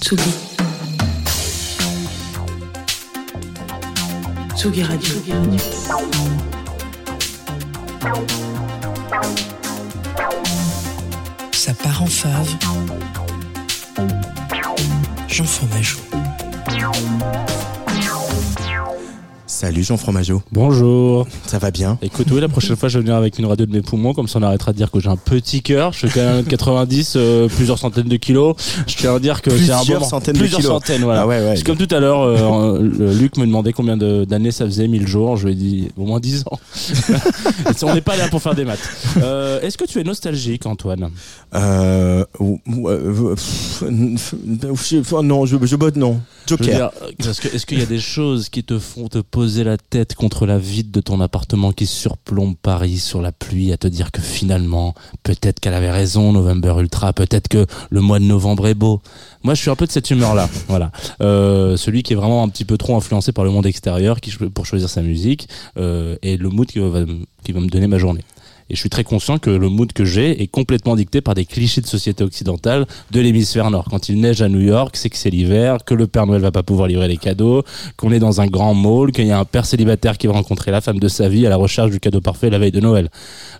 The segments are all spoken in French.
Tsugi. Tsugi Radio. Ça part en fave. Jean Fromageau. Salut Jean Fromageau, Bonjour. ça va bien Écoute, oui, la prochaine fois, je vais venir avec une radio de mes poumons, comme ça on arrêtera de dire que j'ai un petit cœur. Je fais quand même 1m90, euh, plusieurs centaines de kilos. Je tiens à dire que c'est un Plusieurs bon centaines de plusieurs kilos. centaines, voilà. Ah ouais, ouais. C'est comme tout à l'heure, euh, Luc me demandait combien de- d'années ça faisait, 1000 jours. Je lui ai dit au moins 10 ans. On n'est pas là pour faire des maths. Euh, Est-ce que tu es nostalgique, Antoine? Euh, euh, non, je, je botte non. Joker. est-ce qu'il y a des choses qui te font te poser la tête contre la vitre de ton appartement qui surplombe Paris sur la pluie à te dire que finalement, peut-être qu'elle avait raison, November Ultra, peut-être que le mois de novembre est beau. Moi, je suis un peu de cette humeur-là. voilà. Euh, celui qui est vraiment un petit peu trop influencé par le monde extérieur qui, pour choisir sa musique euh, et le mood qui va, qui va me donner ma journée. Et je suis très conscient que le mood que j'ai est complètement dicté par des clichés de société occidentale de l'hémisphère nord. Quand il neige à New York, c'est que c'est l'hiver, que le Père Noël va pas pouvoir livrer les cadeaux, qu'on est dans un grand mall, qu'il y a un père célibataire qui va rencontrer la femme de sa vie à la recherche du cadeau parfait la veille de Noël.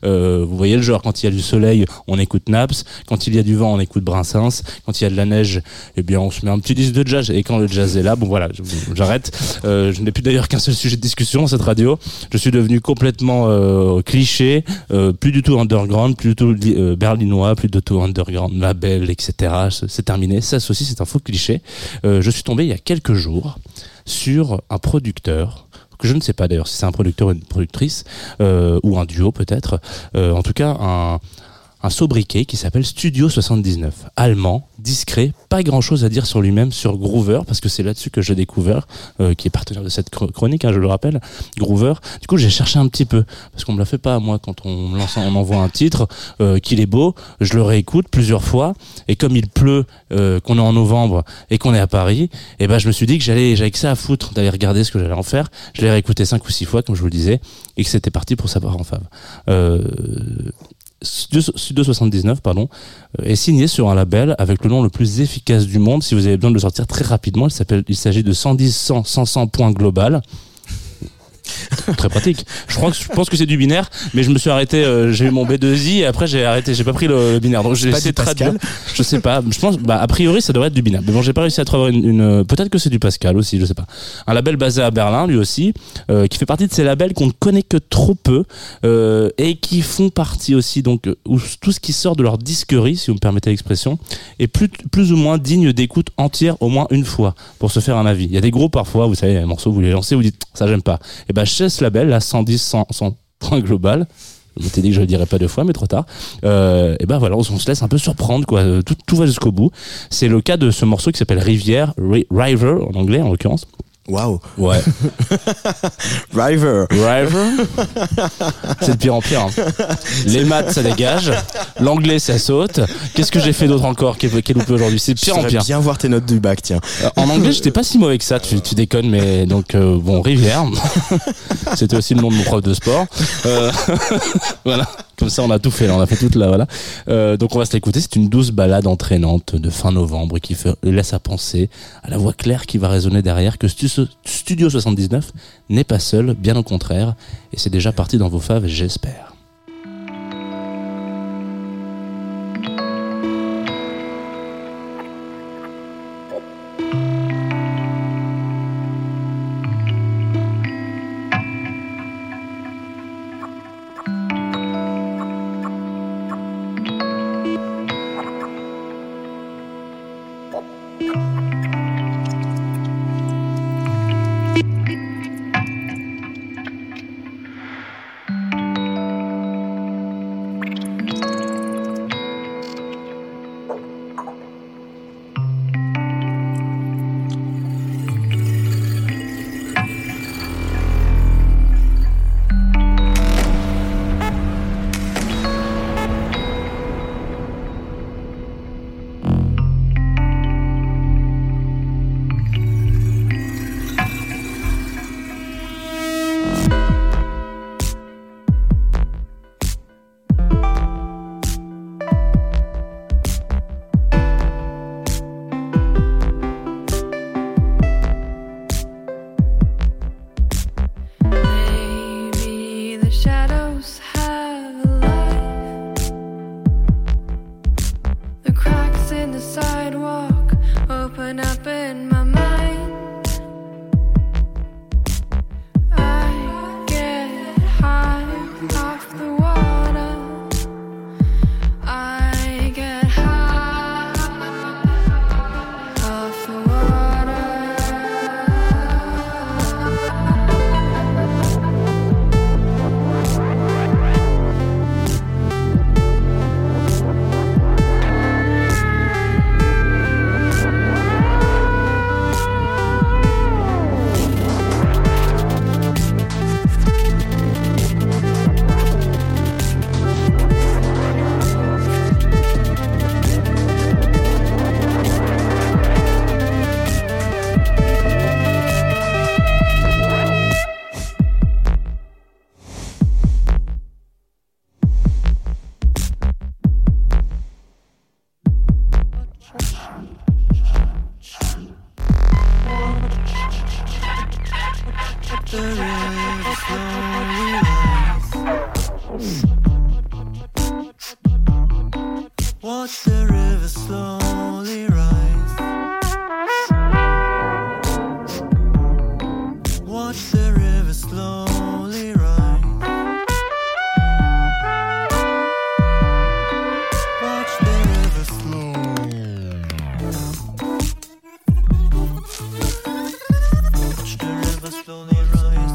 Euh, vous voyez le genre, quand il y a du soleil, on écoute Naps, quand il y a du vent, on écoute Brassens, quand il y a de la neige, eh bien on se met un petit disque de jazz. Et quand le jazz est là, bon voilà, j'arrête. Euh, je n'ai plus d'ailleurs qu'un seul sujet de discussion cette radio. Je suis devenu complètement euh, cliché, euh, plus du tout underground, plus du tout euh, berlinois, plus du tout underground, label, etc. C'est terminé. Ça aussi, c'est un faux cliché. Euh, je suis tombé il y a quelques jours sur un producteur que je ne sais pas d'ailleurs si c'est un producteur ou une productrice ou un duo peut-être. En tout cas, un un sobriquet qui s'appelle Studio 79, allemand, discret, pas grand chose à dire sur lui-même, sur Groover, parce que c'est là-dessus que j'ai découvert, euh, qui est partenaire de cette chro- chronique, hein, je le rappelle, Groover. Du coup, j'ai cherché un petit peu, parce qu'on me la fait pas à moi quand on lance, on envoie un titre, euh, qu'il est beau, je le réécoute plusieurs fois, et comme il pleut, euh, qu'on est en novembre et qu'on est à Paris, et ben je me suis dit que j'allais, j'avais que ça à foutre d'aller regarder ce que j'allais en faire. Je l'ai réécouté cinq ou six fois, comme je vous le disais, et que c'était parti pour savoir en fave. Euh, Studio Studio 79 pardon, euh, est signé sur un label avec le nom le plus efficace du monde. Si vous avez besoin de le sortir très rapidement, il s'agit de 110 100 100 100 points global. Très pratique. Je crois que je pense que c'est du binaire, mais je me suis arrêté. euh, j'ai eu mon B2i et après j'ai arrêté. J'ai pas pris le, le binaire. Donc j'ai essayé de traduire. Je sais pas. Je pense. Bah a priori ça devrait être du binaire. Mais bon, j'ai pas réussi à trouver une. une- Peut-être que c'est du Pascal aussi. Je sais pas. Un label basé à Berlin, lui aussi, euh, qui fait partie de ces labels qu'on ne connaît que trop peu euh, et qui font partie aussi donc où tout ce qui sort de leur disquerie, si vous me permettez l'expression, est plus plus ou moins digne d'écoute entière au moins une fois pour se faire un avis. Il y a des groupes parfois, vous savez, un morceau vous les lancez, vous dites ça j'aime pas. Et ben chez label, là 110 100 100 points global. Je m'étais dit que je le dirais pas deux fois, mais trop tard. Euh, et ben voilà, on, se laisse un peu surprendre, quoi. Tout, tout va jusqu'au bout. C'est le cas de ce morceau qui s'appelle Rivière, Ri- River en anglais en l'occurrence. Waouh. Ouais. River. River. C'est de pire en pire. hein. Les maths, ça dégage. L'anglais, ça saute. Qu'est-ce que j'ai fait d'autre encore qui est, qui est loupé aujourd'hui? C'est de pire en pire. bien voir tes notes du bac, tiens. Euh, En anglais, j'étais pas si mauvais que ça. Tu, tu déconnes, mais donc euh, bon, Rivière. C'était aussi le nom de mon prof de sport. Euh, voilà. Comme ça, on a tout fait. Là. On a fait toute la voilà. Euh, donc, on va se l'écouter. C'est une douce balade entraînante de fin novembre qui laisse à penser à la voix claire qui va résonner derrière que Stu- Studio 79 n'est pas seul, bien au contraire. Et c'est déjà parti dans vos faves, j'espère. Thank you.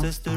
sisters.